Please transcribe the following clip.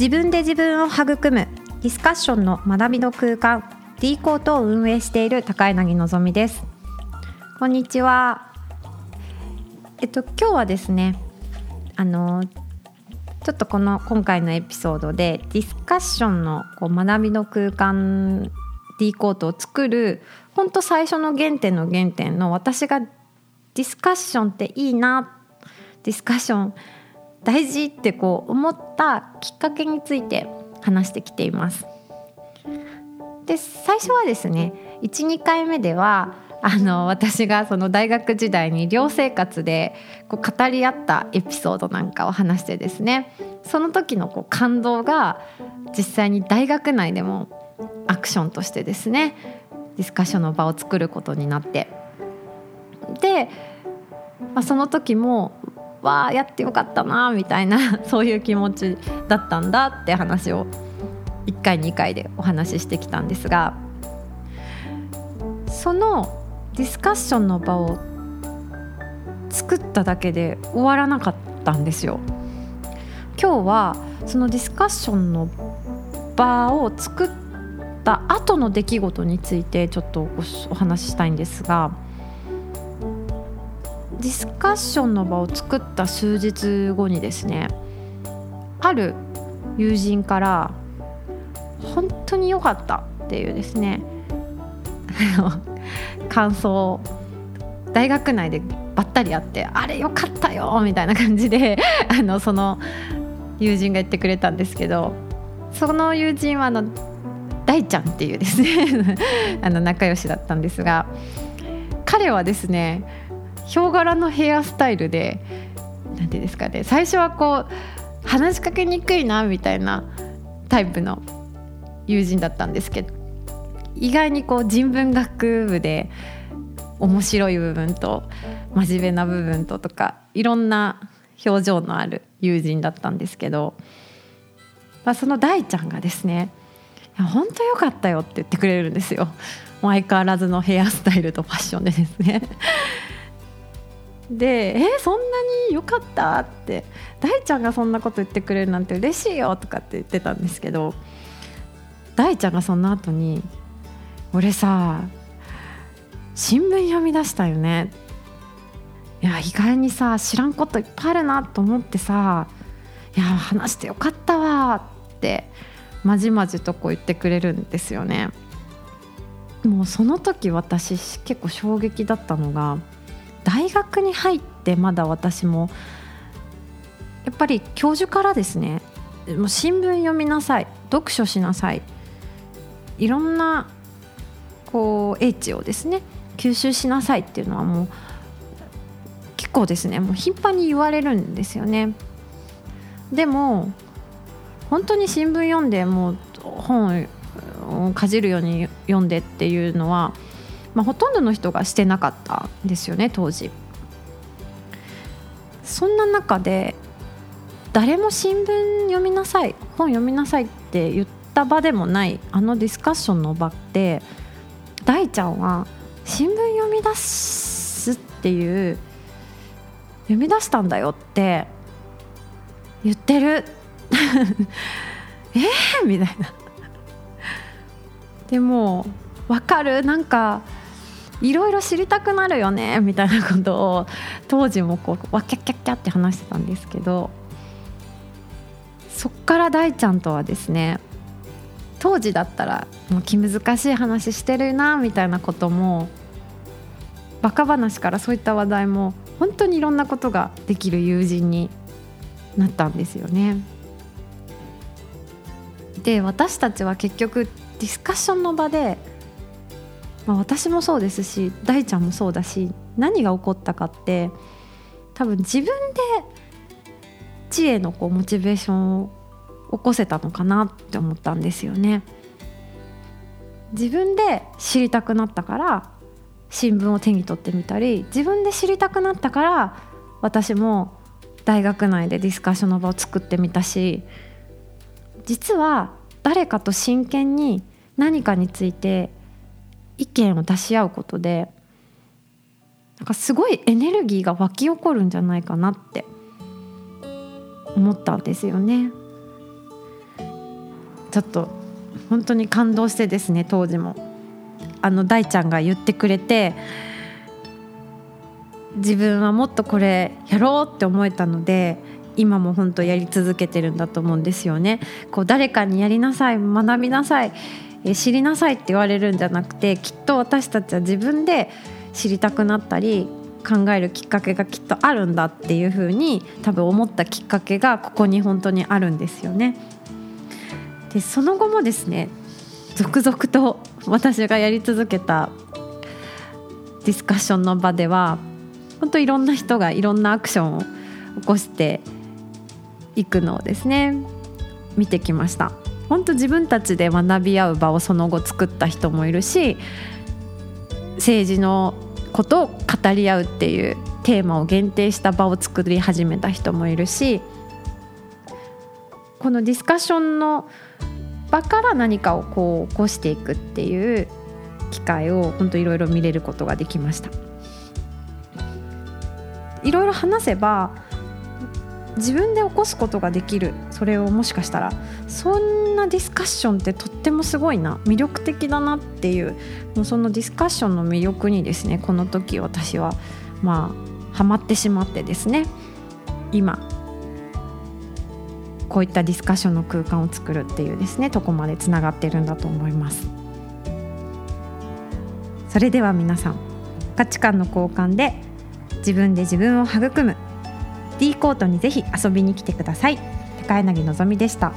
自分で自分を育むディスカッションの学びの空間 D コートを運営している高柳のぞみです。こんにちは。えっと今日はですねあのちょっとこの今回のエピソードでディスカッションのこう学びの空間 D コートを作る本当最初の原点の原点の私がディスカッションっていいなディスカッション大事ってこう思ったきっかけについて話してきています。で最初はですね12回目ではあの私がその大学時代に寮生活でこう語り合ったエピソードなんかを話してですねその時のこう感動が実際に大学内でもアクションとしてですねディスカッションの場を作ることになってで、まあ、その時もわあやってよかったなみたいな そういう気持ちだったんだって話を1回2回でお話ししてきたんですがそのディスカッションの場を作っただけで終わらなかったんですよ。今日はそのディスカッションの場を作った後の出来事についてちょっとお話ししたいんですがディスカッションの場を作った数日後にですねある友人から「本当に良かった」っていうですね 感想大学内でばったり会って「あれよかったよ」みたいな感じで あのその友人が言ってくれたんですけどその友人はあの大ちゃんっていうですね あの仲良しだったんですが彼はですねヒョウ柄のヘアスタイルで何てうんですかね最初はこう話しかけにくいなみたいなタイプの友人だったんですけど意外にこう人文学部で面白い部分と真面目な部分ととかいろんな表情のある友人だったんですけど、まあ、その大ちゃんがですね「本当よかったよ」って言ってくれるんですよ。相変わらずのヘアスタイルとファッションでですねで「えそんなに良かった?」って「大ちゃんがそんなこと言ってくれるなんて嬉しいよ」とかって言ってたんですけど大ちゃんがその後に「俺さ新聞読み出したよね」いや意外にさ知らんこといっぱいあるなと思ってさ「いや話してよかったわ」ってまじまじとこう言ってくれるんですよね。もうその時私結構衝撃だったのが大学に入ってまだ私もやっぱり教授からですねもう新聞読みなさい読書しなさいいろんなこう英知をですね吸収しなさいっていうのはもう結構ですねもう頻繁に言われるんですよね。でも本当に新聞読んでもう本をかじるように読んでっていうのはまあ、ほとんどの人がしてなかったんですよね当時。そんな中で誰も新聞読みなさい本読みなさいって言った場でもないあのディスカッションの場って大ちゃんは新聞読み出すっていう読み出したんだよって言ってる。えー、みたいな。でも分かる？なんかいろいろ知りたくなるよねみたいなことを当時もこうわキャッキャッキャって話してたんですけどそっから大ちゃんとはですね当時だったらもう気難しい話してるなみたいなこともバカ話からそういった話題も本当にいろんなことができる友人になったんですよね。で私たちは結局ディスカッションの場でまあ、私もそうですし大ちゃんもそうだし何が起こったかって多分自分で知恵のこうモチベーションを起こせたのかなって思ったんですよね。自分で知りたくなったから新聞を手に取ってみたり自分で知りたくなったから私も大学内でディスカッションの場を作ってみたし実は誰かと真剣に何かについて意見を出し合うことでなんかすごいエネルギーが湧き起こるんじゃないかなって思ったんですよね。ちょっと本当に感動してですね当時もあの大ちゃんが言ってくれて自分はもっとこれやろうって思えたので今も本当やり続けてるんだと思うんですよね。こう誰かにやりなさい学びなさい知りなさいって言われるんじゃなくてきっと私たちは自分で知りたくなったり考えるきっかけがきっとあるんだっていうふうに多分思ったきっかけがここに本当にあるんですよね。でその後もですね続々と私がやり続けたディスカッションの場では本当いろんな人がいろんなアクションを起こしていくのをですね見てきました本当自分たちで学び合う場をその後作った人もいるし政治のことを語り合うっていうテーマを限定した場を作り始めた人もいるしこのディスカッションの場から何かをこう起こしていくっていう機会を本当いろいろ見れることができました。いろいろ話せば自分で起こすことができる。それをもしかしたら。そんなディスカッションってとってもすごいな。魅力的だなっていう。もうそのディスカッションの魅力にですねこの時私はまあハマってしまってですね。今こういったディスカッションの空間を作るっていうですねとこまでつながってるんだと思います。それでは皆さん価値観の交換で自分で自分を育む。D コートにぜひ遊びに来てください。高柳のぞみでした。